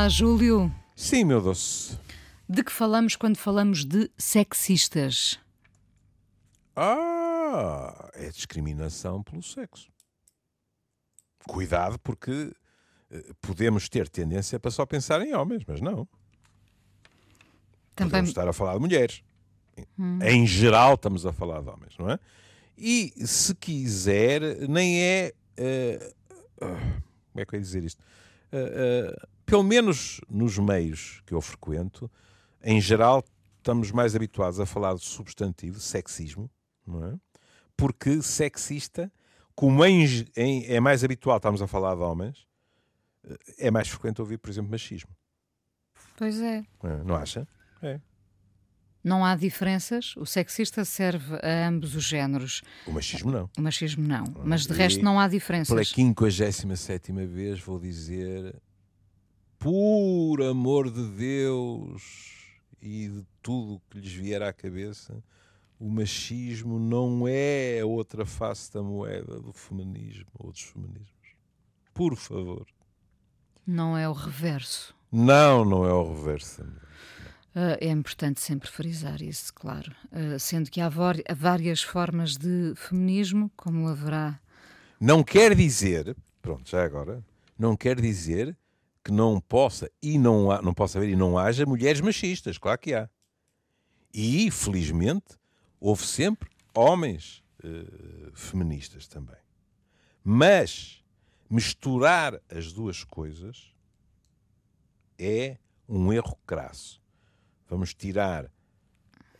Olá, Júlio. Sim, meu doce. De que falamos quando falamos de sexistas? Ah, é discriminação pelo sexo. Cuidado, porque eh, podemos ter tendência para só pensar em homens, mas não. Também... Podemos estar a falar de mulheres. Em geral, estamos a falar de homens, não é? E se quiser, nem é. eh, ah, como é que eu ia dizer isto? Eh, pelo menos nos meios que eu frequento, em geral, estamos mais habituados a falar de substantivo, sexismo, não é? Porque sexista, como em, em- é mais habitual estarmos a falar de homens, eh, é mais frequente ouvir, por exemplo, machismo. Pois é. não é? Não acha? É. Não há diferenças. O sexista serve a ambos os géneros. O machismo não. O machismo não. Mas de E resto não há Pela diferenças. 57 vez vou dizer, por amor de Deus e de tudo o que lhes vier à cabeça, o machismo não é a outra face da moeda do feminismo ou dos feminismos. Por favor. Não é o reverso. Não, não é o reverso. Ah, é importante sempre frisar isso, claro. Ah, sendo que há várias formas de feminismo, como haverá. Não quer dizer, pronto, já agora, não quer dizer que não possa e não, há, não possa haver e não haja mulheres machistas, claro que há. E, felizmente, houve sempre homens eh, feministas também. Mas misturar as duas coisas é um erro crasso. Vamos tirar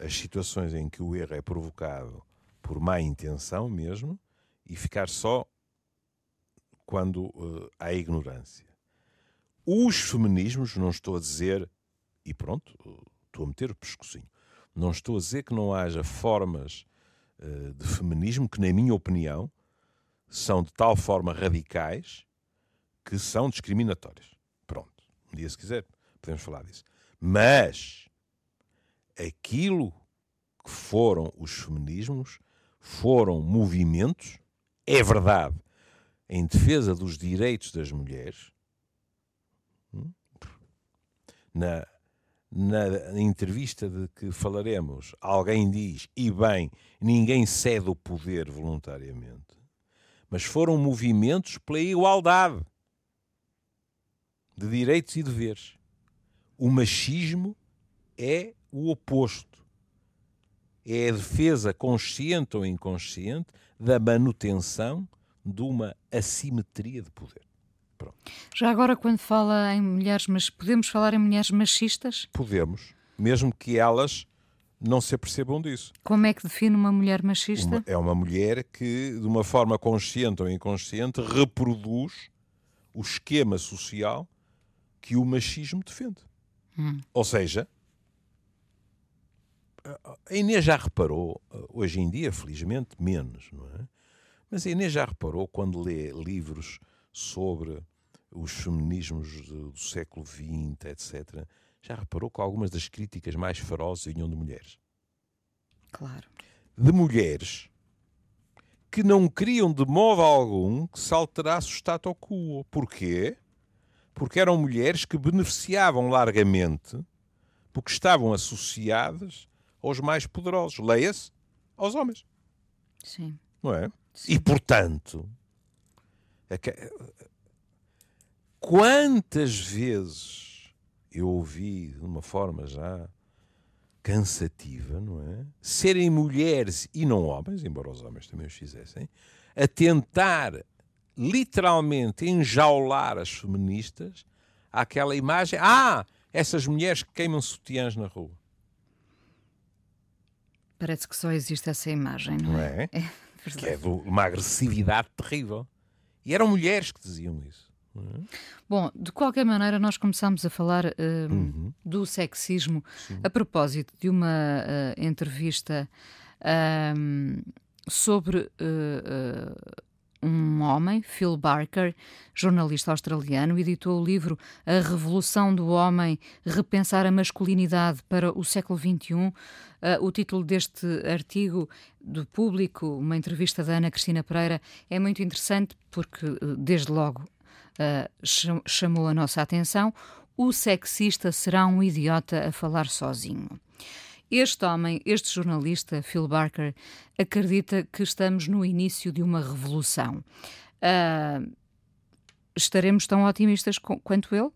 as situações em que o erro é provocado por má intenção mesmo e ficar só quando eh, há ignorância. Os feminismos, não estou a dizer, e pronto, estou a meter o pescocinho, não estou a dizer que não haja formas eh, de feminismo que, na minha opinião, são de tal forma radicais que são discriminatórias. Pronto, um dia se quiser podemos falar disso. Mas aquilo que foram os feminismos foram movimentos, é verdade, em defesa dos direitos das mulheres. Hum? Na, na entrevista de que falaremos, alguém diz, e bem, ninguém cede o poder voluntariamente, mas foram movimentos pela igualdade de direitos e deveres. O machismo é o oposto. É a defesa consciente ou inconsciente da manutenção de uma assimetria de poder. Pronto. Já agora, quando fala em mulheres, mas podemos falar em mulheres machistas? Podemos, mesmo que elas não se apercebam disso. Como é que define uma mulher machista? Uma- é uma mulher que, de uma forma consciente ou inconsciente, reproduz o esquema social que o machismo defende. Ou seja, a Inês já reparou, hoje em dia, felizmente, menos, não é? Mas a Inês já reparou quando lê livros sobre os feminismos do, do século XX, etc., já reparou que algumas das críticas mais ferozes vinham de mulheres Claro. de mulheres que não queriam de modo algum que se alterasse o status quo. Porquê? Porque eram mulheres que beneficiavam largamente porque estavam associadas aos mais poderosos. Leia-se aos homens, Sim. não é? Sim. E, portanto, quantas vezes eu ouvi de uma forma já cansativa, não é? Serem mulheres e não homens, embora os homens também os fizessem, a tentar literalmente enjaular as feministas àquela imagem. Ah, essas mulheres que queimam sutiãs na rua, Parece que só existe essa imagem, não, não é? é? É Que é de uma agressividade terrível. E eram mulheres que diziam isso. é? Bom, de qualquer maneira, nós começámos a falar hum, Uhum. do sexismo a propósito de uma ah, entrevista hum, sobre ah, um homem, Phil Barker, jornalista australiano, editou o livro A Revolução do Homem, Repensar a Masculinidade para o século XXI. Ah, o título deste artigo do público, uma entrevista da Ana Cristina Pereira, é muito interessante porque, eh, desde logo, Uh, cham- chamou a nossa atenção. o sexista será um idiota a falar sozinho. Este homem, este jornalista, Phil Barker, acredita que estamos no início de uma revolução. Uh, estaremos tão otimistas quanto ele?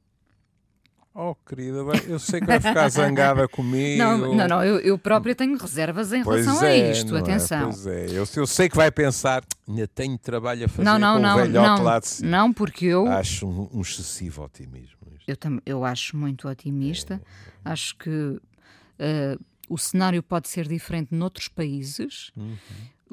Oh, querida, eu sei que vai ficar zangada comigo. Não, não, não eu, eu própria tenho reservas em pois relação é, a isto, atenção. É, pois é, eu, eu, sei que vai pensar, ainda tenho trabalho a fazer não, não, com não, o velhote não, lá de cima. Não, porque eu... Acho um, um excessivo otimismo. Eu, tam, eu acho muito otimista. É. Acho que uh, o cenário pode ser diferente noutros países. Uhum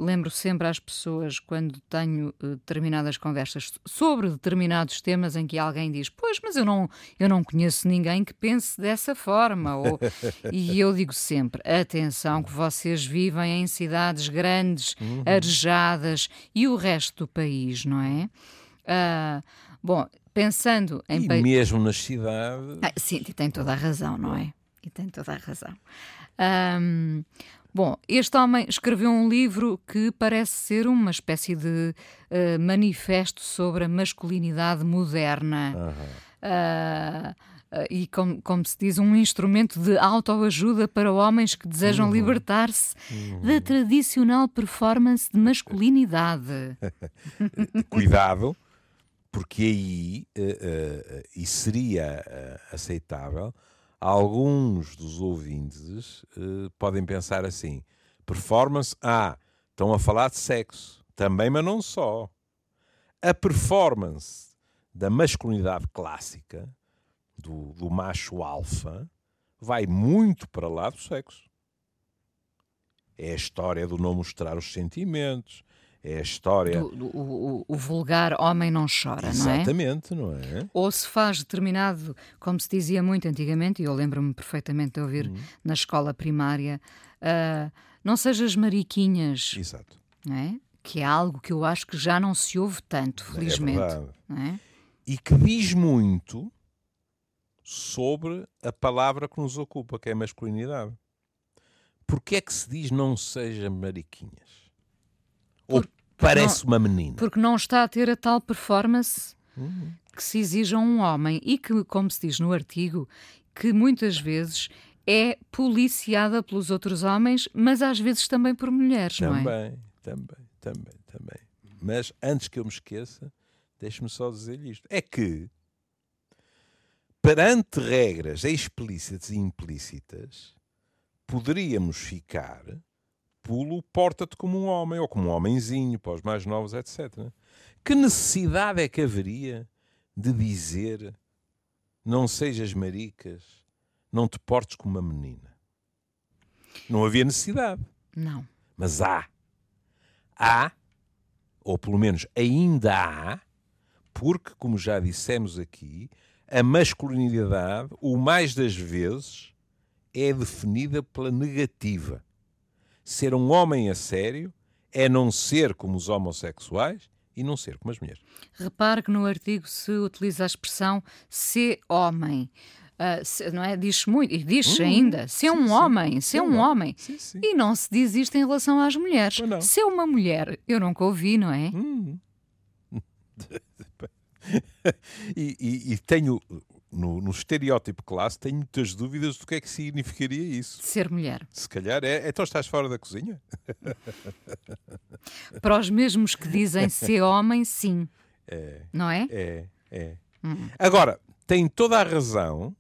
lembro sempre às pessoas quando tenho uh, determinadas conversas sobre determinados temas em que alguém diz: Pois, mas eu não, eu não conheço ninguém que pense dessa forma. Ou, e eu digo sempre: atenção, que vocês vivem em cidades grandes, uhum. arejadas e o resto do país, não é? Uh, bom, pensando em. E mesmo nas cidades. Ah, sim, e tem toda a razão, não é? E tem toda a razão. Um, Bom, este homem escreveu um livro que parece ser uma espécie de uh, manifesto sobre a masculinidade moderna. Uhum. Uh, uh, e, como, como, se diz, um instrumento de autoajuda para homens que desejam uhum. libertar-se uhum. da tradicional performance de masculinidade. Cuidado, porque aí e seria aceitável alguns dos ouvintes uh, podem pensar assim: performance, ah, estão a falar de sexo. Também, mas não só. A performance da masculinidade clássica, do, do macho alfa, vai muito para lá do sexo. É a história do não mostrar os sentimentos, é a história. Do, do, o, o, vulgar homem não chora, Exatamente, não é? não é? Ou se faz determinado, como se dizia muito antigamente, e eu lembro-me perfeitamente de ouvir uhum. na escola primária, uh, não sejas mariquinhas. Exato. Não é? Que é algo que eu acho que já não se ouve tanto, é felizmente. É verdade. É? E que diz muito sobre a palavra que nos ocupa, que é a masculinidade. Porquê é que se diz não seja mariquinhas? Ou parece não, uma menina? Porque não está a ter a tal performance uhum. que se exige a um homem e que, como se diz no artigo, que muitas vezes é policiada pelos outros homens, mas às vezes também por mulheres, também, não é? Também, também, também. Mas antes que eu me esqueça, deixe-me só dizer isto. É que, perante regras explícitas e implícitas, poderíamos ficar pulo, porta-te como um homem, ou como um homenzinho, para os mais novos, etc. Que necessidade é que haveria de dizer não sejas maricas, não te portes como uma menina? Não havia necessidade. Não. Mas há. Há, ou pelo menos ainda há, porque, como já dissemos aqui, a masculinidade, o mais das vezes, é definida pela negativa ser um homem a sério é não ser como os homossexuais e não ser como as mulheres. Repare que no artigo se utiliza a expressão ser homem. Uh, se, não é? Diz muito, e diz hum, ainda, ser um sim, homem, ser um homem. Sim, sim. E não se diz isto em relação às mulheres. Ser uma mulher, eu nunca ouvi, não é? Hum. e, e, e, tenho no, no, estereótipo classe, tenho muitas dúvidas do que é que significaria isso. Ser mulher. Se calhar é. Então estás fora da cozinha? Para os mesmos que dizem ser homem, sim. É. Não é? É, é. Hum. Agora, tem toda a razão,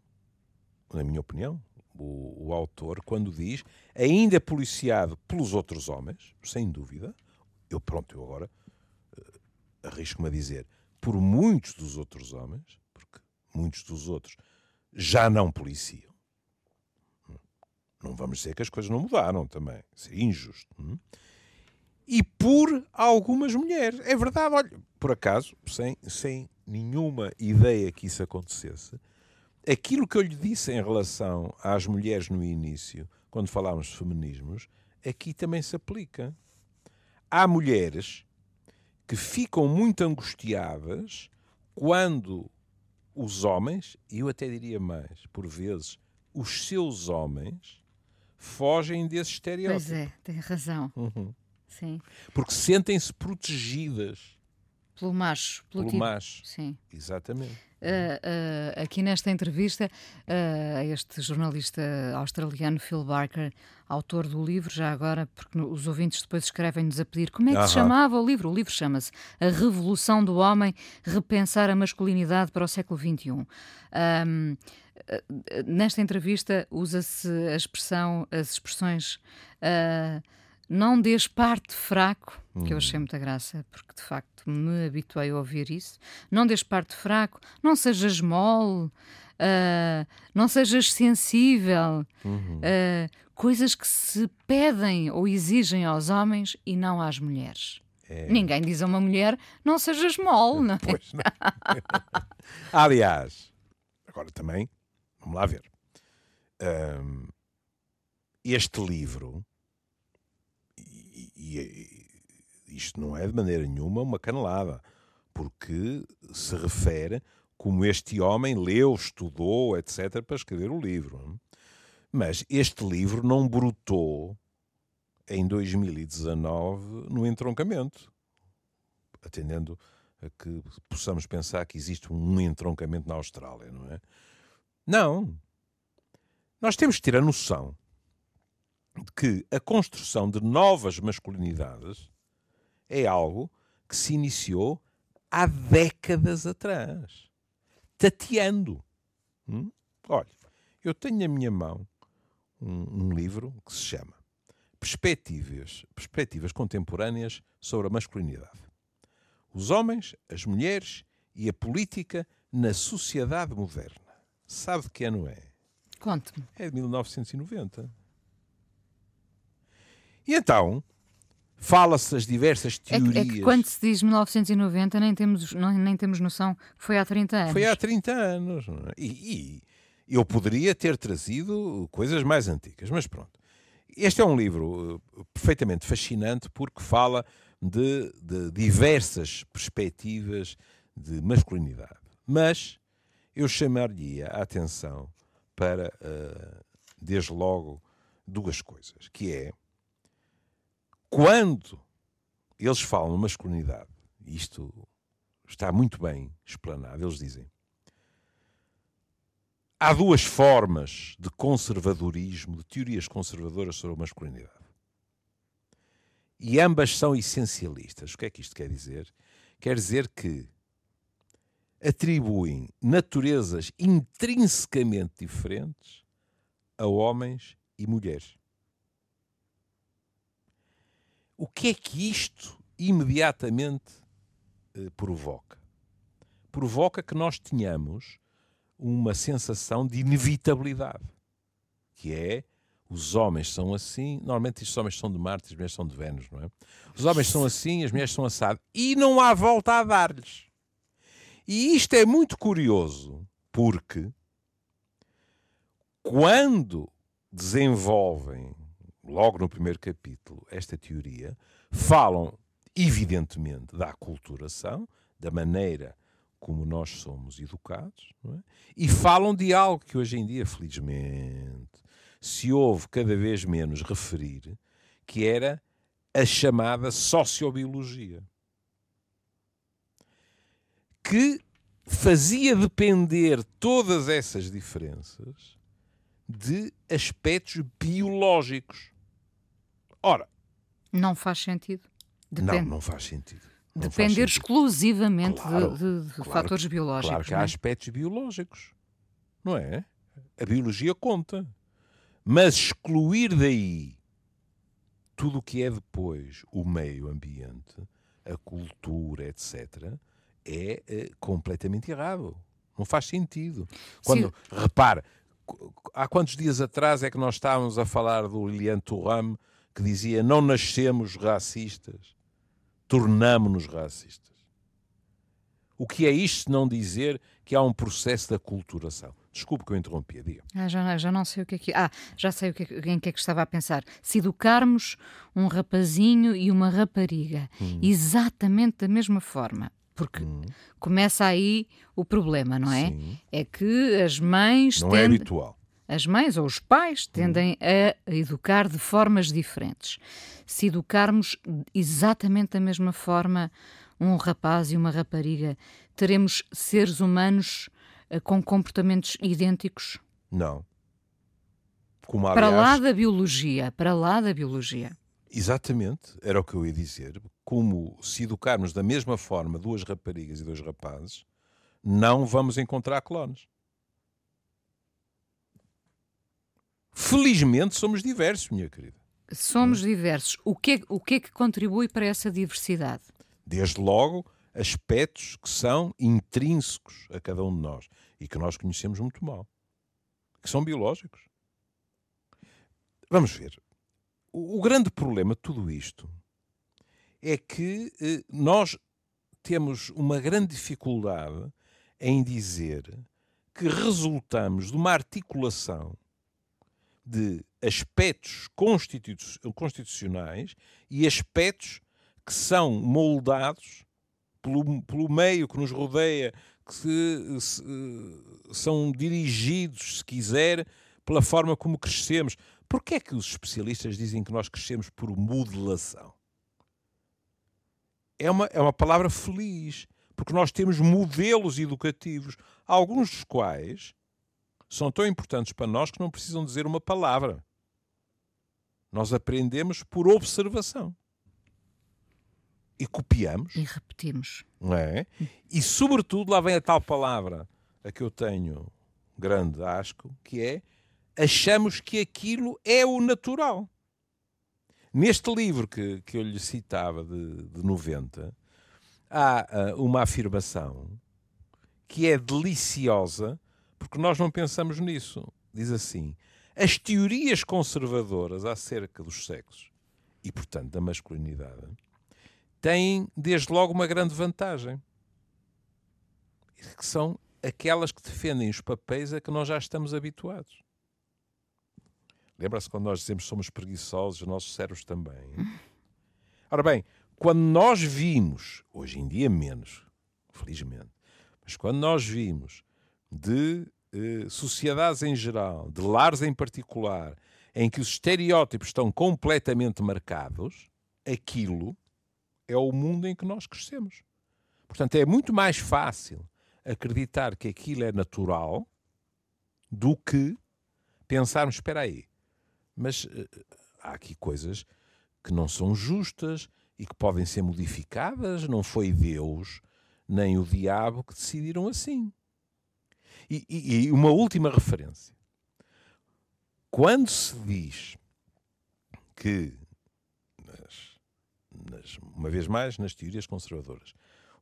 na minha opinião, o, o autor, quando diz, ainda é policiado pelos outros homens, sem dúvida. Eu, pronto, eu agora uh, arrisco-me a dizer, por muitos dos outros homens muitos dos outros, já não policiam. Não vamos dizer que as coisas não mudaram também. Seria injusto. Hum? E por algumas mulheres. É verdade, olha, por acaso, sem, sem nenhuma ideia que isso acontecesse, aquilo que eu lhe disse em relação às mulheres no início, quando falámos de feminismos, aqui também se aplica. Há mulheres que ficam muito angustiadas quando os homens, e eu até diria mais, por vezes, os seus homens, fogem desse estereótipo. Pois é, tem razão. Uhum. Sim. Porque sentem-se protegidas. pelo macho. Pelo, tipo. macho. Sim. Exatamente. Uh, uh, aqui nesta entrevista, uh, este jornalista australiano Phil Barker, autor do livro, já agora, porque os ouvintes depois escrevem-nos a pedir como é que se chamava o livro. O livro chama-se A Revolução do Homem, Repensar a Masculinidade para o século XXI. Um, nesta entrevista usa-se a expressão, as expressões não des parte fraco, que eu achei muita graça, porque de facto me habituei a ouvir isso. Não des parte fraco, não sejas mole, uh, não sejas sensível. Uhum. Uh, coisas que se pedem ou exigem aos homens e não às mulheres. É. Ninguém diz a uma mulher não sejas mole, não é? Pois não. Aliás, agora também, vamos lá ver. Um, este livro e, isto não é de maneira nenhuma uma canelada, porque se refere como este homem leu, estudou, etc., para escrever o livro. Mas este livro não brotou em 2019 no entroncamento, atendendo a que possamos pensar que existe um entroncamento na Austrália, não é? Não. Nós temos que ter a noção que a construção de novas masculinidades é algo que se iniciou há décadas atrás, tateando. Hum? Olha, eu tenho na minha mão um, um, livro que se chama Perspectivas, Perspectivas Contemporâneas sobre a Masculinidade. Os homens, as mulheres e a política na sociedade moderna. Sabe de que ano é? Conte-me. É de 1990. E então, fala-se das diversas teorias. É que, é que, quando se diz 1990, nem temos, não, nem temos noção que foi há 30 anos. Foi há 30 anos. É? E, e, eu poderia ter trazido coisas mais antigas, mas pronto. Este é um livro uh, perfeitamente fascinante porque fala de, de diversas perspectivas de masculinidade. Mas eu chamaria a atenção para, uh, desde logo, duas coisas, que é quando eles falam masculinidade, isto está muito bem explanado, eles dizem há duas formas de conservadorismo, de teorias conservadoras sobre a masculinidade. E ambas são essencialistas. O que é que isto quer dizer? Quer dizer que atribuem naturezas intrinsecamente diferentes a homens e mulheres. O que é que isto imediatamente eh, provoca? Provoca que nós tenhamos uma sensação de inevitabilidade, que é os homens são assim, normalmente os homens são de Marte, as mulheres são de Vênus, não é? Os homens são assim, as mulheres são assadas, e não há volta a dar-lhes. E isto é muito curioso, porque quando desenvolvem logo no primeiro capítulo, esta teoria, falam, evidentemente, da aculturação, da maneira como nós somos educados, é? e falam de algo que hoje em dia, felizmente, se ouve cada vez menos referir, que era a chamada sociobiologia. Que fazia depender todas essas diferenças de aspectos biológicos. Ora. Não faz sentido. Depende. Não, não faz sentido. Não Depender faz sentido. exclusivamente claro, de, de, de claro, fatores biológicos. Claro que há é? aspectos biológicos. Não é? A biologia conta. Mas excluir daí tudo o que é depois o meio ambiente, a cultura, etc., é, é completamente errado. Não faz sentido. Quando, Sim. repare, há quantos dias atrás é que nós estávamos a falar do Lilian Thuram que dizia não nascemos racistas, tornamo-nos racistas. O que é isto se não dizer que há um processo de aculturação? Desculpe que eu interrompi, diga. Ah, já, já não sei o que é que. Ah, já sei o que é, em que é que estava a pensar. Se educarmos um rapazinho e uma rapariga hum. exatamente da mesma forma, porque hum. começa aí o problema, não é? Sim. É que as mães. Não é tendem... é habitual. As mães ou os pais tendem a educar de formas diferentes. Se educarmos exatamente da mesma forma um rapaz e uma rapariga, teremos seres humanos uh, com comportamentos idênticos? Não. Como, aliás, para lá da biologia, para lá da biologia. Exatamente, era o que eu ia dizer. Como se educarmos da mesma forma duas raparigas e dois rapazes, não vamos encontrar clones. Felizmente somos diversos, minha querida. Somos diversos. O que, o que é que contribui para essa diversidade? Desde logo, aspectos que são intrínsecos a cada um de nós e que nós conhecemos muito mal, que são biológicos. Vamos ver. O, o grande problema de tudo isto é que eh, nós temos uma grande dificuldade em dizer que resultamos de uma articulação de aspectos constitucionais e aspectos que são moldados pelo, pelo meio que nos rodeia, que se, se, são dirigidos, se quiser, pela forma como crescemos. Porquê é que os especialistas dizem que nós crescemos por modelação? É uma, é uma palavra feliz, porque nós temos modelos educativos, alguns dos quais são tão importantes para nós que não precisam dizer uma palavra. Nós aprendemos por observação. E copiamos. E repetimos. Não é? E, sobretudo, lá vem a tal palavra a que eu tenho grande asco, que é achamos que aquilo é o natural. Neste livro que, que eu lhe citava, de, de 90, há uh, uma afirmação que é deliciosa porque nós não pensamos nisso. Diz assim: as teorias conservadoras acerca dos sexos e, portanto, da masculinidade têm, desde logo, uma grande vantagem, que são aquelas que defendem os papéis a que nós já estamos habituados. Lembra-se quando nós dizemos que somos preguiçosos, os nossos cérebros também. Ora bem, quando nós vimos, hoje em dia menos, felizmente, mas quando nós vimos de eh, sociedades em geral, de lares em particular, em que os estereótipos estão completamente marcados, aquilo é o mundo em que nós crescemos. Portanto, é muito mais fácil acreditar que aquilo é natural do que pensarmos, espera aí, mas uh, há aqui coisas que não são justas e que podem ser modificadas, não foi Deus nem o diabo que decidiram assim. E, e, e uma última referência. Quando se diz que, nas, nas, uma vez mais, nas teorias conservadoras,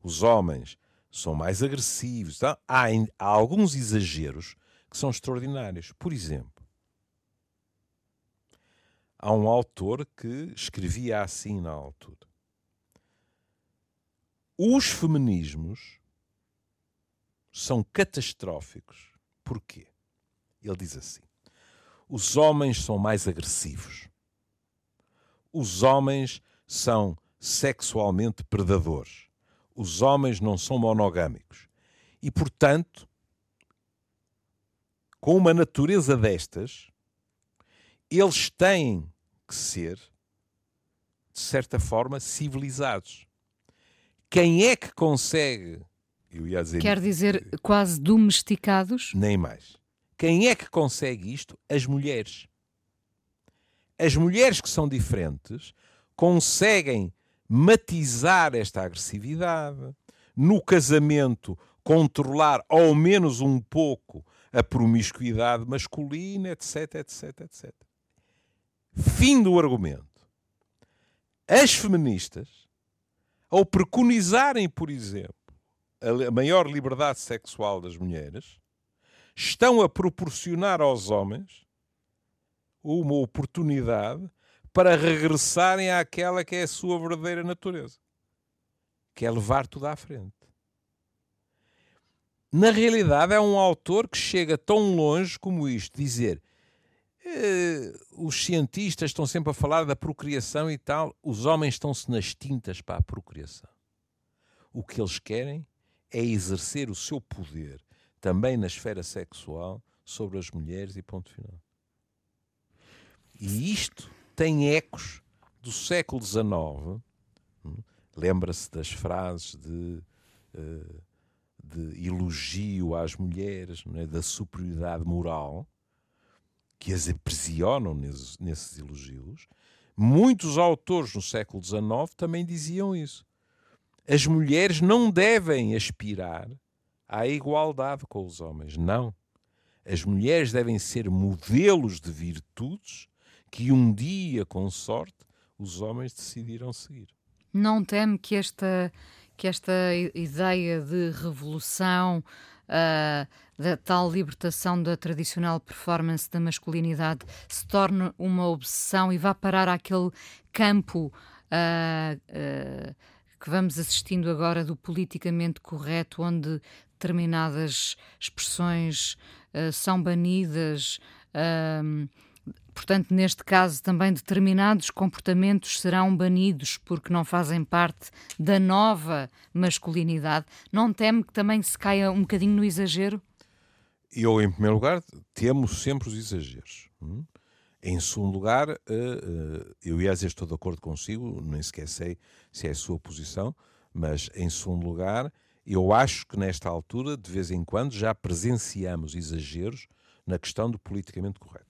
os homens são mais agressivos, então, há, há alguns exageros que são extraordinários. Por exemplo, há um autor que escrevia assim na altura. Os feminismos são catastróficos. Porquê? Ele diz assim: os homens são mais agressivos. Os homens são sexualmente predadores. Os homens não são monogâmicos. E, portanto, com uma natureza destas, eles têm que ser, de certa forma, civilizados. Quem é que consegue eu ia dizer, Quer dizer, quase domesticados? Nem mais. Quem é que consegue isto? As mulheres. As mulheres que são diferentes conseguem matizar esta agressividade, no casamento controlar ao menos um pouco a promiscuidade masculina, etc, etc, etc. Fim do argumento. As feministas, ao preconizarem, por exemplo, a maior liberdade sexual das mulheres, estão a proporcionar aos homens uma oportunidade para regressarem àquela que é a sua verdadeira natureza, que é levar tudo à frente. Na realidade, é um autor que chega tão longe como isto, dizer eh, os cientistas estão sempre a falar da procriação e tal, os homens estão-se nas tintas para a procriação. O que eles querem é exercer o seu poder também na esfera sexual sobre as mulheres e ponto final. E isto tem ecos do século XIX. Hum, lembra-se das frases de, eh, de elogio às mulheres, é? da superioridade moral, que as aprisionam nesses, nesses elogios. Muitos autores no século XIX também diziam isso. As mulheres não devem aspirar à igualdade com os homens. Não. As mulheres devem ser modelos de virtudes que um dia, com sorte, os homens decidirão seguir. Não teme que esta, que esta ideia de revolução, uh, da tal libertação da tradicional performance da masculinidade, se torne uma obsessão e vá parar àquele campo uh, uh, que vamos assistindo agora do politicamente correto, onde determinadas expressões são banidas. Uh, Portanto, neste caso, também determinados comportamentos serão banidos porque não fazem parte da nova masculinidade. Não teme que também se caia um bocadinho no exagero? Eu, em primeiro lugar, temo sempre os exageros. Hum? Em segundo lugar, uh, uh, eu dizer estou de acordo consigo, nem sequer sei se é a sua posição, mas em segundo lugar, eu acho que nesta altura, de vez em quando, já presenciamos exageros na questão do politicamente correto.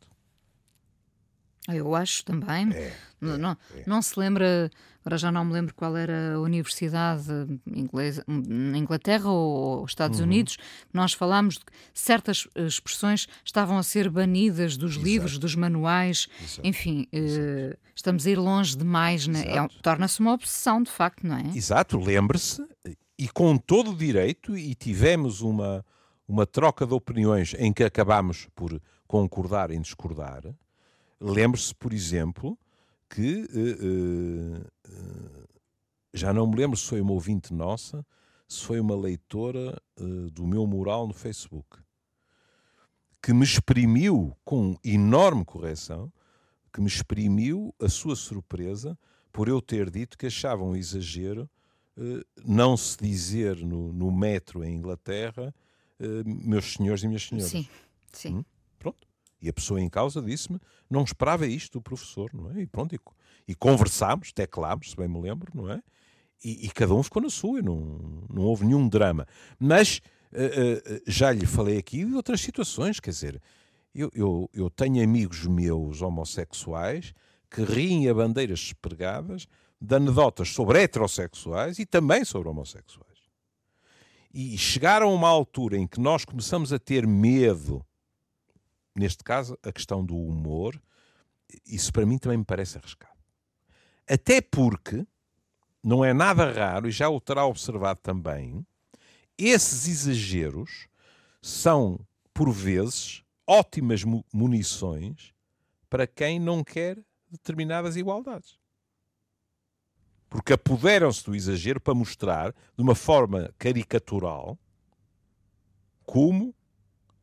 Eu acho também. É, não, é, não, é. não, se lembra, agora já não me lembro qual era a universidade inglesa, na Inglaterra ou Estados uhum. Unidos, nós falámos de que certas expressões estavam a ser banidas dos Exato. livros, dos manuais, Exato. enfim, uh, estamos a ir longe demais, né? é, torna-se uma obsessão, de facto, não é? Exato, lembre-se, e com todo o direito, e tivemos uma, uma troca de opiniões em que acabámos por concordar em discordar Lembre-se, por exemplo, que uh, uh, já não me lembro se foi uma ouvinte nossa, se foi uma leitora uh, do meu mural no Facebook, que me exprimiu com enorme correção, que me exprimiu a sua surpresa por eu ter dito que achava um exagero não se dizer no, no metro em Inglaterra meus senhores e minhas senhoras. Sim, sim. Hum? E a pessoa em causa disse-me, não esperava isto do professor, não é? E pronto, e, e conversámos, teclámos, se bem me lembro, não é? E, e, cada um ficou na sua, não, não houve nenhum drama. Mas uh, uh, já lhe falei aqui de outras situações, quer dizer, eu, eu, eu tenho amigos meus homossexuais que riem a bandeiras pregadas de anedotas sobre heterossexuais e também sobre homossexuais. E chegaram a uma altura em que nós começamos a ter medo neste caso, a questão do humor, isso para mim também me parece arriscado. Até porque não é nada raro, e já o terá observado também, esses exageros são, por vezes, ótimas munições para quem não quer determinadas igualdades. Porque apoderam-se do exagero para mostrar, de uma forma caricatural, como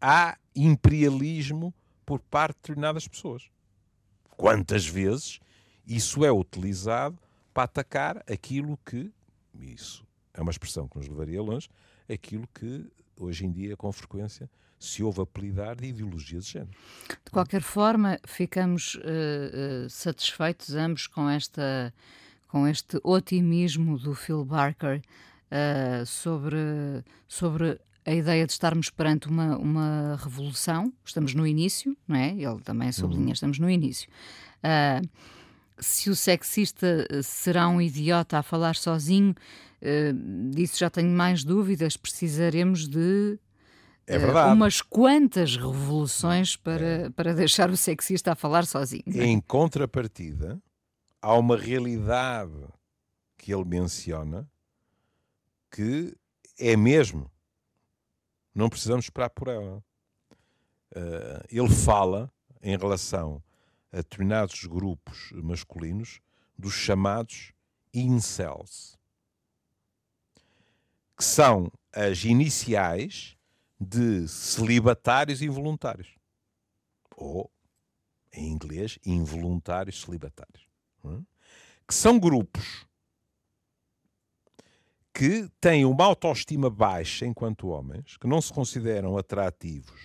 há imperialismo por parte de determinadas pessoas. Quantas vezes isso é utilizado para atacar aquilo que, isso é uma expressão que nos levaria longe, aquilo que hoje em dia, com frequência, se ouve apelidar de ideologia de género. De qualquer forma, ficamos uh, satisfeitos ambos com, esta, com este otimismo do Phil Barker uh, sobre, sobre a ideia de estarmos perante uma, uma revolução, estamos no início, não é? Ele também sublinha, uhum. estamos no início. Uh, se o sexista será um idiota a falar sozinho, uh, disso já tenho mais dúvidas. Precisaremos de é uh, umas quantas revoluções para, é. para deixar o sexista a falar sozinho. É? Em contrapartida, há uma realidade que ele menciona que é mesmo não precisamos esperar por ela. Uh, ele fala, em relação a determinados grupos masculinos, dos chamados incels, que são as iniciais de celibatários involuntários. Ou, em inglês, involuntários celibatários. Hum? Que são grupos que têm uma autoestima baixa enquanto homens, que não se consideram atrativos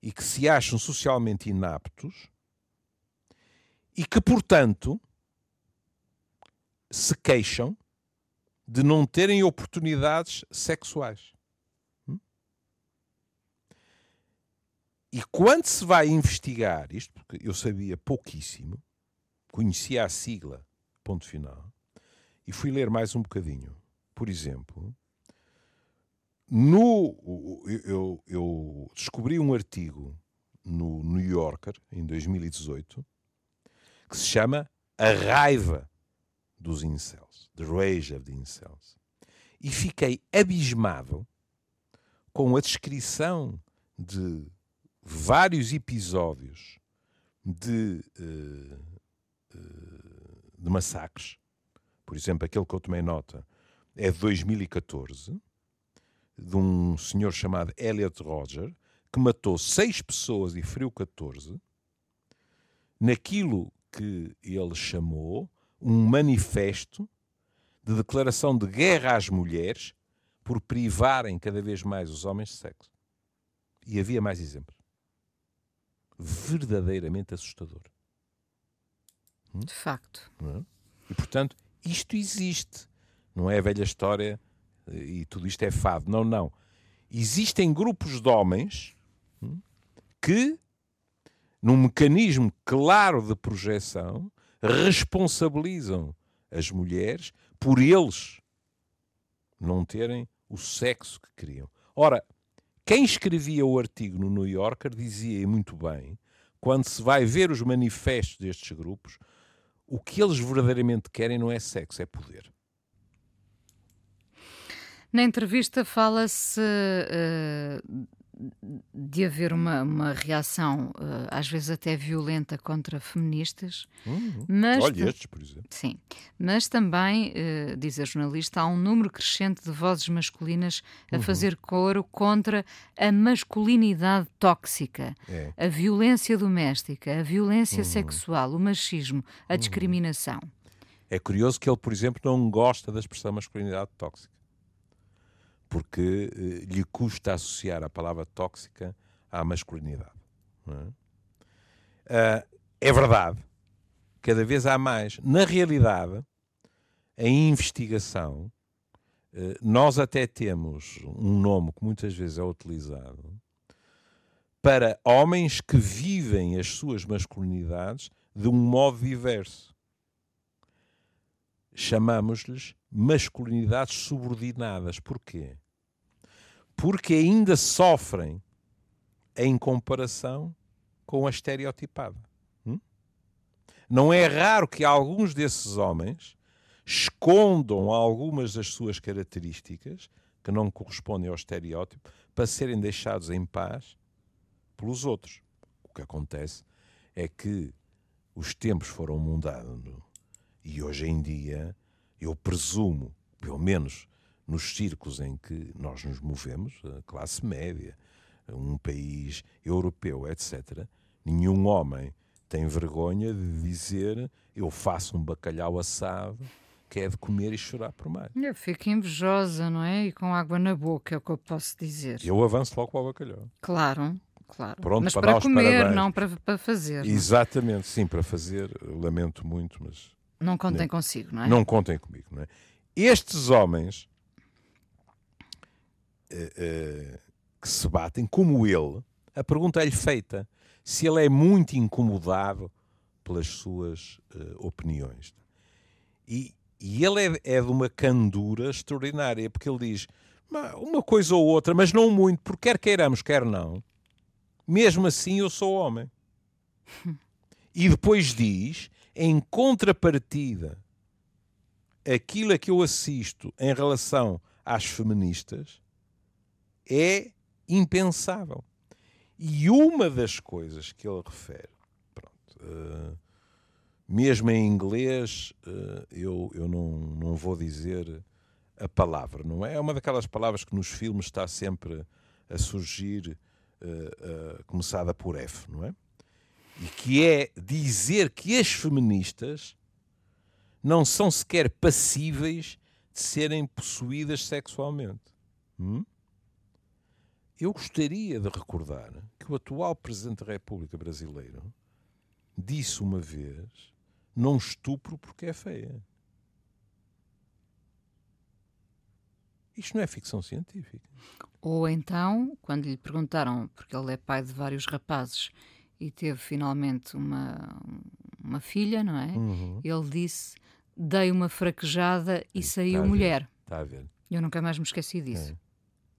e que se acham socialmente inaptos e que, portanto, se queixam de não terem oportunidades sexuais. Hum? E quando se vai investigar isto, porque eu sabia pouquíssimo, conhecia a sigla, ponto final, e fui ler mais um bocadinho. Por exemplo, no, eu, eu descobri um artigo no New Yorker, em 2018, que se chama A Raiva dos Incels, The Rage of the Incels. E fiquei abismado com a descrição de vários episódios de, uh, uh, de massacres. Por exemplo, aquele que eu tomei nota é de 2014 de um senhor chamado Elliot Roger, que matou seis pessoas e feriu 14, naquilo que ele chamou um manifesto de declaração de guerra às mulheres por privarem cada vez mais os homens de sexo. E havia mais exemplos. Verdadeiramente assustador. Hum? De facto. É? E portanto, isto existe. Não é a velha história e tudo isto é fado. Não, não. Existem grupos de homens hum, que, num mecanismo claro de projeção, responsabilizam as mulheres por eles não terem o sexo que queriam. Ora, quem escrevia o artigo no New Yorker dizia muito bem, quando se vai ver os manifestos destes grupos, o que eles verdadeiramente querem não é sexo, é poder. Na entrevista fala-se uh, de haver uma, uma reação, uh, às vezes até violenta, contra feministas. Uhum. Mas Olha estes, por exemplo. Sim, mas também, uh, diz a jornalista, há um número crescente de vozes masculinas a uhum. fazer coro contra a masculinidade tóxica, é. a violência doméstica, a violência uhum. sexual, o machismo, a uhum. discriminação. É curioso que ele, por exemplo, não gosta da expressão masculinidade tóxica porque eh, lhe custa associar a palavra tóxica à masculinidade. É? Uh, é verdade, cada vez há mais. Na realidade, a investigação, uh, nós até temos um nome que muitas vezes é utilizado para homens que vivem as suas masculinidades de um modo diverso. Chamamos-lhes masculinidades subordinadas. Porquê? Porque ainda sofrem em comparação com a estereotipada. Hum? Não é raro que alguns desses homens escondam algumas das suas características que não correspondem ao estereótipo para serem deixados em paz pelos outros. O que acontece é que os tempos foram mudando e hoje em dia eu presumo, pelo menos nos círculos em que nós nos movemos, a classe média, um país europeu, etc., nenhum homem tem vergonha de dizer eu faço um bacalhau assado que é de comer e chorar por mais. Eu fico invejosa, não é? E com água na boca, é o que eu posso dizer. Eu avanço logo para o bacalhau. Claro, claro. Pronto, mas para, para comer, parabéns. não para, para fazer. É? Exatamente, sim, para fazer, lamento muito, mas não contem não, consigo, não é? Não contem comigo, não é? Estes homens uh, uh, que se batem, como ele, a pergunta é-lhe feita se ele é muito incomodado pelas suas uh, opiniões. E, e ele é, é, de uma candura extraordinária, porque ele diz uma coisa ou outra, mas não muito, porque quer queiramos, quer não, mesmo assim eu sou homem. e depois diz em contrapartida, aquilo a que eu assisto em relação às feministas é impensável. E uma das coisas que ele refere, pronto, uh, mesmo em inglês, uh, eu, eu não, não vou dizer a palavra, não é? É uma daquelas palavras que nos filmes está sempre a surgir, uh, começada por F, não é? E que é dizer que as feministas não são sequer passíveis de serem possuídas sexualmente. Hum? Eu gostaria de recordar que o atual Presidente da República brasileiro disse uma vez: não estupro porque é feia. Isto não é ficção científica. Ou então, quando lhe perguntaram, porque ele é pai de vários rapazes e teve finalmente uma, uma filha, não é? Uhum. Ele disse: dei uma fraquejada e Está saiu a ver. mulher. Está a ver. Eu nunca mais me esqueci disso. É.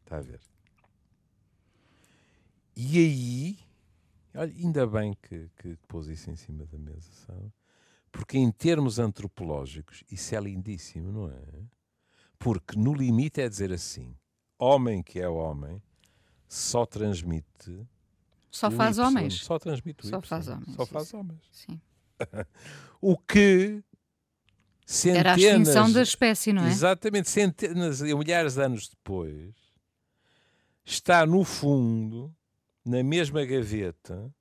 Está a ver. E aí, olha, ainda bem que, que pôs isso em cima da mesa, sabe? Porque em termos antropológicos, isso é lindíssimo, não é? Porque no limite é dizer assim: homem que é homem só transmite. Só faz Y, homens. Só transmite o Só Y, faz homens, Só faz isso. homens. Sim. O que. Centenas, Era a extinção da espécie, não é? Exatamente, centenas e milhares de anos depois, está no fundo, na mesma gaveta,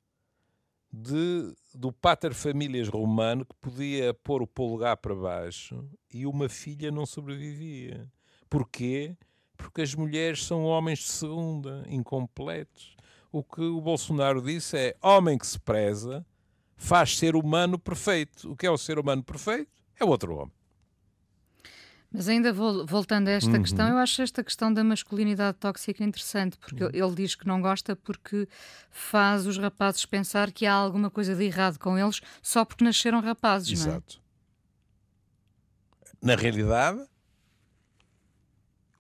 de, do pater famílias romano que podia pôr o polegar para baixo e uma filha não sobrevivia. Porquê? Porque as mulheres são homens de segunda, incompletos. O que o Bolsonaro disse é: homem que se preza faz ser humano perfeito. O que é o ser humano perfeito? É outro homem. Mas ainda vol- voltando a esta Uhum. questão, eu acho esta questão da masculinidade tóxica interessante, porque Uhum. ele diz que não gosta porque faz os rapazes pensar que há alguma coisa de errado com eles só porque nasceram rapazes, não é? Exato. Na realidade,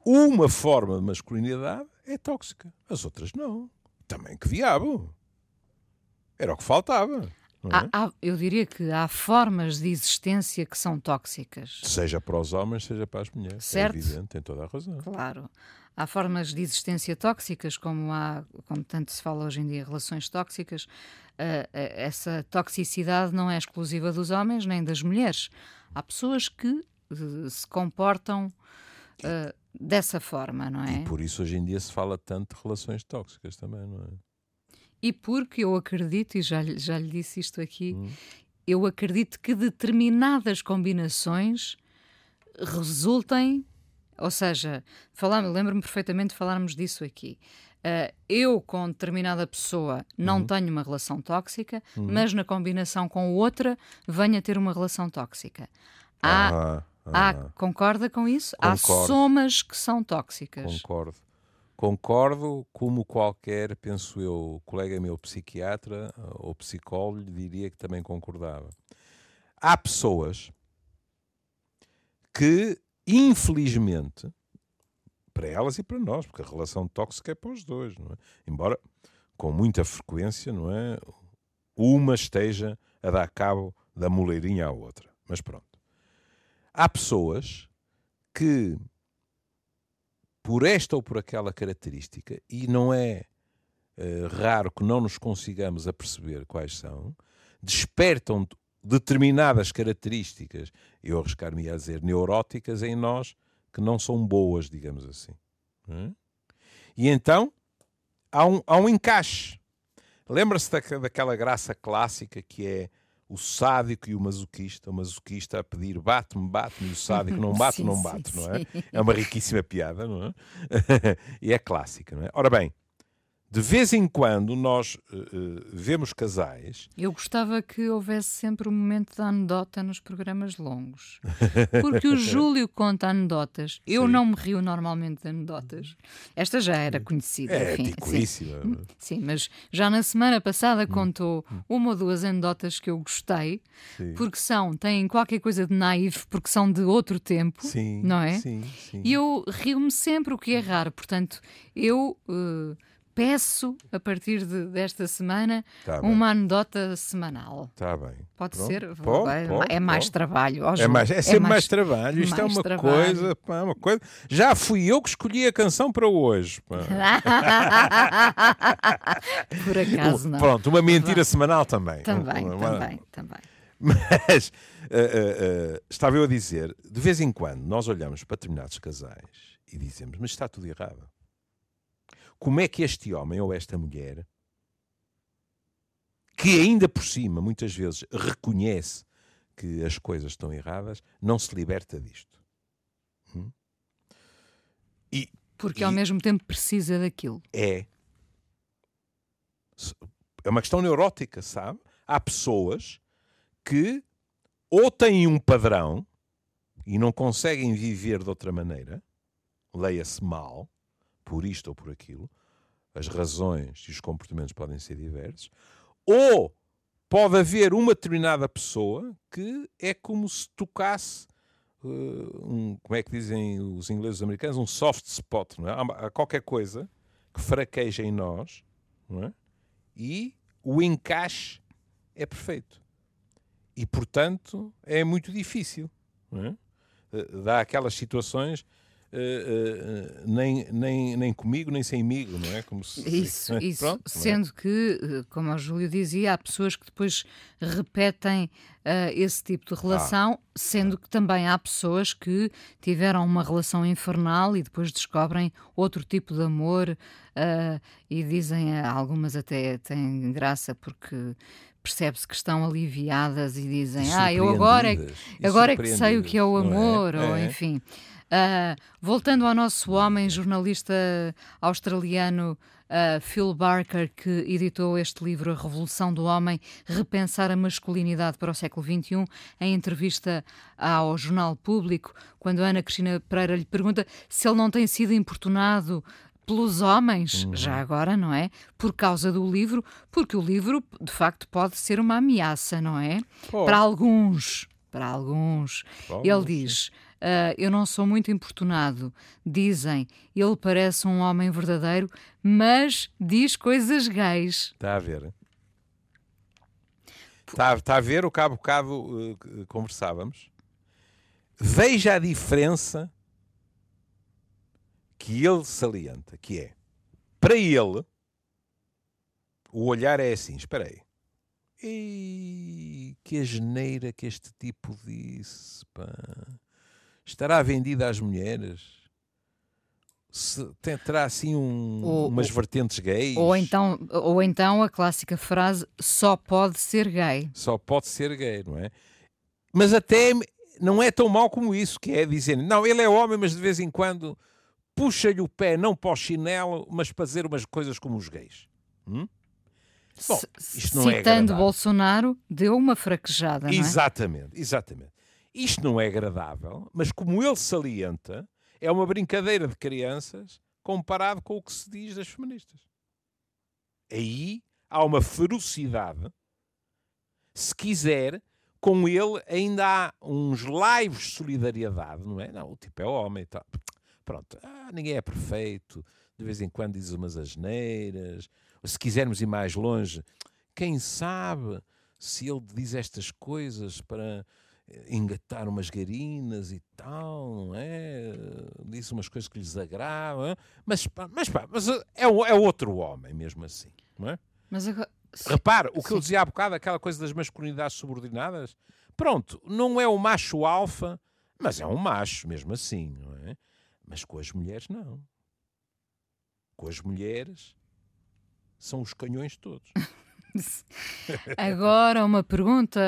uma forma de masculinidade é tóxica, as outras não. Também que diabo. Era o que faltava. é? Há- há- eu diria que há formas de existência que são tóxicas. Seja para os homens, seja para as mulheres. Certo. É evidente, tem toda a razão. Claro. Há formas de existência tóxicas, como há, como tanto se fala hoje em dia, relações tóxicas. Ah, essa toxicidade não é exclusiva dos homens nem das mulheres. Há pessoas que eh, se comportam ah, dessa forma, não é? E por isso hoje em dia se fala tanto de relações tóxicas também, não é? E porque eu acredito, e já, lhe- já lhe disse isto aqui, eu acredito que determinadas combinações resultem, ou seja, lembro-me perfeitamente de falarmos disso aqui. Ah, eu com determinada pessoa não tenho uma relação tóxica, mas na combinação com outra venho a ter uma relação tóxica. Ah, há- ah, concorda com isso? Há Concordo. somas que são tóxicas. Concordo. Concordo, como qualquer, penso eu, colega meu psiquiatra eh, ou psicólogo diria que também concordava. Há pessoas que, infelizmente, para elas e para nós, porque a relação tóxica é para os dois, não é? Embora com muita frequência, não é? Uma esteja a dar cabo da moleirinha à outra. Mas pronto. Há pessoas que por esta ou por aquela característica, e não é eh, raro que não nos consigamos a perceber quais são, despertam de- determinadas características, eu arriscar-me a dizer neuróticas em nós, que não são boas, digamos assim. é? E então há um, há um encaixe. Lembra-se daque- daquela graça clássica que é o sádico e o masoquista, o masoquista a pedir bate-me, bate-me, e o sádico não bate, Sim, não sim, bate, não é? sim. É uma riquíssima piada, não é? e é clássica, não é? Ora bem, de vez em quando nós eh, vemos casais. Eu gostava que houvesse sempre um momento de anedota nos programas longos. Porque o Júlio conta anedotas. Eu Sim. não me rio normalmente de anedotas. Esta já era conhecida. É enfim, sim. ticoíssima. Sim, mas já na semana passada contou uma ou duas anedotas que eu gostei, Sim. porque são, têm qualquer coisa de naive, porque são de outro tempo, Sim, não é? Sim, sim. E eu rio-me sempre, o que é raro. Portanto, eu eh, peço, a partir de- desta semana, Tá uma anedota semanal. Está bem. Pode Pronto. ser? Pode, é mais trabalho. ó, É, mais, é sempre mais, trabalho. Isto é mais uma trabalho. coisa, pá, uma coisa. Já fui eu que escolhi a canção para hoje. Por acaso não. Pronto, uma mentira semanal também. Também, Uma- uma- também, também. Mas eh, eh, eh, estava eu a dizer, de vez em quando nós olhamos para determinados casais e dizemos, mas está tudo errado. Como é que este homem ou esta mulher, que ainda por cima muitas vezes reconhece que as coisas estão erradas, não se liberta disto? Hum? E Porque e ao mesmo tempo precisa daquilo. É. É uma questão neurótica, sabe? Há pessoas que ou têm um padrão e não conseguem viver de outra maneira, leia-se mal, por isto ou por aquilo, as razões e os comportamentos podem ser diversos, ou pode haver uma determinada pessoa que é como se tocasse uh, um, como é que dizem os ingleses americanos, um soft spot, não é? Há, há qualquer coisa que fraqueja em nós, não é? E o encaixe é perfeito. E, portanto, é muito difícil. Não é? Uh, dá aquelas situações Uh, uh, nem, nem, nem comigo, nem semigo, não é? Como se, isso, isso. Pronto, é? Sendo é? que, como o Júlio dizia, há pessoas que depois repetem uh, esse tipo de relação, ah. sendo que também há pessoas que tiveram uma relação infernal e depois descobrem outro tipo de amor e dizem, algumas até têm graça porque percebe-se que estão aliviadas e dizem, ah, eu agora, é, agora é que sei o que é o é? amor, é? ou é. enfim. Uh, voltando ao nosso homem, jornalista australiano uh, Phil Barker, que editou este livro, A Revolução do Homem, Repensar a Masculinidade para o Século XXI, em entrevista ao Jornal Público, quando Ana Cristina Pereira lhe pergunta se ele não tem sido importunado pelos homens, uhum. já agora, não é? Por causa do livro, porque o livro, de facto, pode ser uma ameaça, não é? Para alguns. Para alguns. Ele diz: Uh, eu não sou muito importunado. Dizem, ele parece um homem verdadeiro, mas diz coisas gays. Está a ver. Está, está a ver o há bocado uh, conversávamos? Veja a diferença que ele salienta, que é, para ele, o olhar é assim, espera aí. E que geneira que este tipo disse, pá. Estará vendida às mulheres? Se, terá assim um, ou, umas vertentes gays? Ou então, ou então a clássica frase só pode ser gay. Só pode ser gay, não é? Mas até não é tão mau como isso, que é dizer, não, ele é homem, mas de vez em quando puxa-lhe o pé, não para o chinelo, mas para fazer umas coisas como os gays. Hum? Bom, isto não é Citando é Bolsonaro, deu uma fraquejada, não é? Exatamente, exatamente. Isto não é agradável, mas como ele salienta, é uma brincadeira de crianças comparado com o que se diz das feministas. Aí há uma ferocidade. Se quiser, com ele ainda há uns lives de solidariedade, não é? Não, o tipo é homem e tal. Pronto, ah, ninguém é perfeito, de vez em quando diz umas asneiras. Se quisermos ir mais longe, quem sabe se ele diz estas coisas para engatar umas garinas e tal, não é? Disse umas coisas que lhes agravam, mas, mas, pá, mas é, é outro homem mesmo assim, não é? Mas agora... Repara, o que Sim. eu dizia há bocado, aquela coisa das masculinidades subordinadas, pronto, não é o macho alfa, mas é um macho mesmo assim, não é? Mas com as mulheres não. Com as mulheres são os canhões todos. Agora, uma pergunta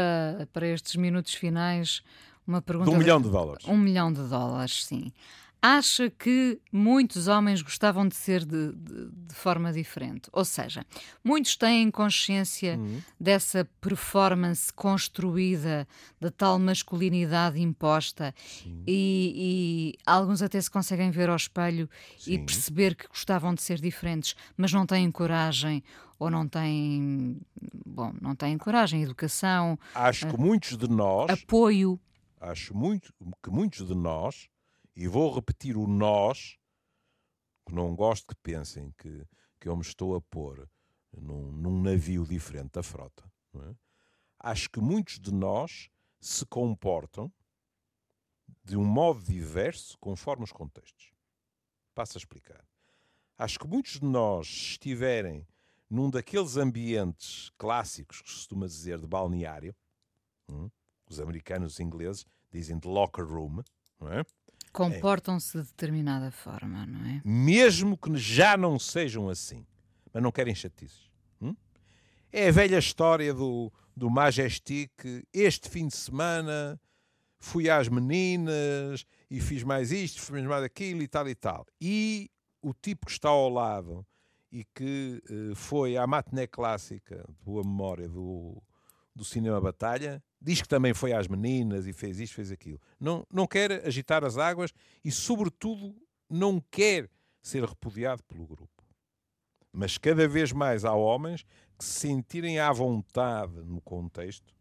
para estes minutos finais. Uma pergunta de um milhão de dólares. Um milhão de dólares, sim. Acha que muitos homens gostavam de ser de, de, de forma diferente? Ou seja, muitos têm consciência uhum. dessa performance construída, da tal masculinidade imposta, e, e, alguns até se conseguem ver ao espelho Sim. e perceber que gostavam de ser diferentes, mas não têm coragem ou não têm, bom, não têm coragem, educação. Acho que muitos de nós. Apoio. Acho muito que muitos de nós e vou repetir o nós, que não gosto que pensem que, que eu me estou a pôr num, num navio diferente da frota. É? Acho que muitos de nós se comportam de um modo diverso conforme os contextos. Passo a explicar. Acho que muitos de nós estiverem num daqueles ambientes clássicos que se costuma dizer de balneário, hum, os americanos e os ingleses dizem de locker room, é? Comportam-se de determinada forma, não é? Mesmo que já não sejam assim, mas não querem chatices. Hum? É a velha história do, do Majestic. Este fim de semana fui às meninas e fiz mais isto, fiz mais aquilo e tal e tal. E o tipo que está ao lado e que uh, foi à matiné clássica, de boa memória, do, do cinema Batalha, diz que também foi às meninas e fez isto, fez aquilo. Não, não quer agitar as águas e, sobretudo, não quer ser repudiado pelo grupo. Mas cada vez mais há homens que se sentirem à vontade no contexto,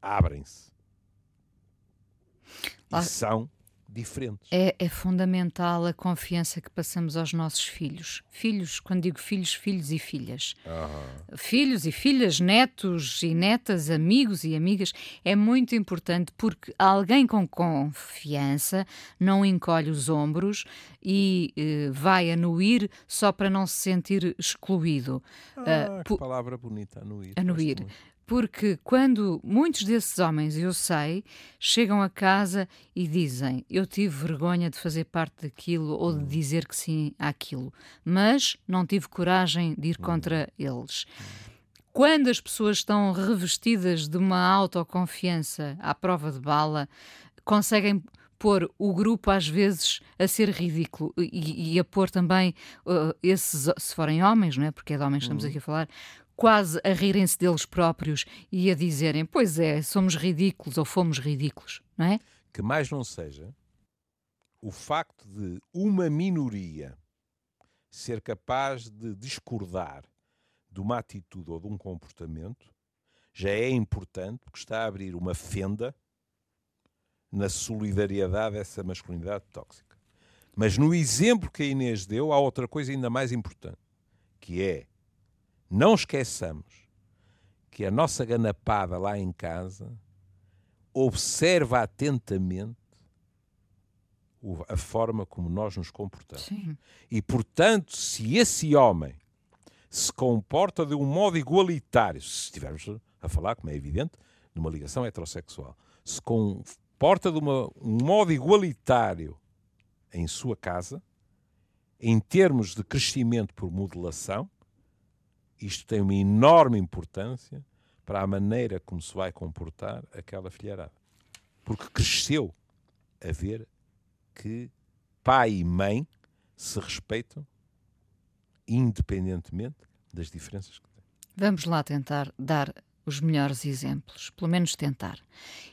abrem-se. E são diferentes. É, é, fundamental a confiança que passamos aos nossos filhos. Filhos, quando digo filhos, filhos e filhas. Uhum. Filhos e filhas, netos e netas, amigos e amigas. É muito importante porque alguém com confiança não encolhe os ombros e eh, vai anuir só para não se sentir excluído. Ah, uh, que palavra bonita, anuir. Anuir porque quando muitos desses homens, eu sei, chegam a casa e dizem: Eu tive vergonha de fazer parte daquilo ou de dizer que sim àquilo, mas não tive coragem de ir contra eles. Quando as pessoas estão revestidas de uma autoconfiança à prova de bala, conseguem pôr o grupo às vezes a ser ridículo e, e a pôr também uh, esses, se forem homens, não é? Porque é de homens que estamos aqui a falar, quase a rirem-se deles próprios e a dizerem: Pois é, somos ridículos ou fomos ridículos, não é? Que mais não seja o facto de uma minoria ser capaz de discordar de uma atitude ou de um comportamento já é importante porque está a abrir uma fenda na solidariedade dessa masculinidade tóxica. Mas no exemplo que a Inês deu, há outra coisa ainda mais importante, que é não esqueçamos que a nossa ganapada lá em casa observa atentamente a forma como nós nos comportamos. Sim. E, portanto, se esse homem se comporta de um modo igualitário, se estivermos a falar, como é evidente, numa ligação heterossexual, se comporta de uma, um modo igualitário em sua casa, em termos de crescimento por modelação, isto tem uma enorme importância para a maneira como se vai comportar aquela filharada. Porque cresceu a ver que pai e mãe se respeitam independentemente das diferenças que têm. Vamos lá tentar dar os melhores exemplos, pelo menos tentar.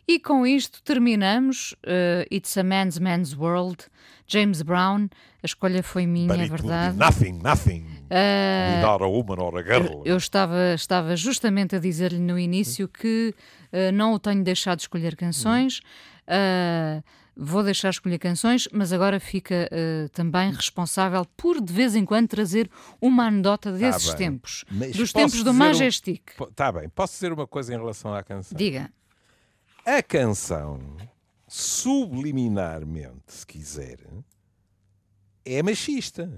E com isto terminamos uh, It's a Man's Man's World, James Brown. A escolha foi minha, é verdade. Nothing, nothing. Uh, without a woman or a girl. Eu estava, estava justamente a dizer-lhe no início que uh, não o tenho deixado de escolher canções. Uh, Vou deixar escolher canções, mas agora fica uh, também responsável por de vez em quando trazer uma anedota tá desses tá tempos, mas dos tempos do Majestic. Está um... bem, posso dizer uma coisa em relação à canção? Diga. A canção, subliminarmente, se quiser, é machista.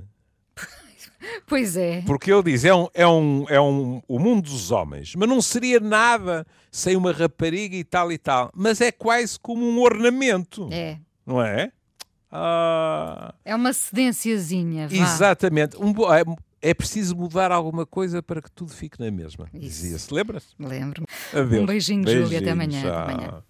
Pois é. Porque ele diz, é, um, é, um, é um, o mundo dos homens, mas não seria nada sem uma rapariga e tal e tal. Mas é quase como um ornamento. É. Não é? Ah... É uma cedênciazinha. Vá. Exatamente. Um, é, é preciso mudar alguma coisa para que tudo fique na mesma. Dizia-se, lembra-se? Lembro-me. Um beijinho, beijinho Júlia. Até amanhã. Até amanhã.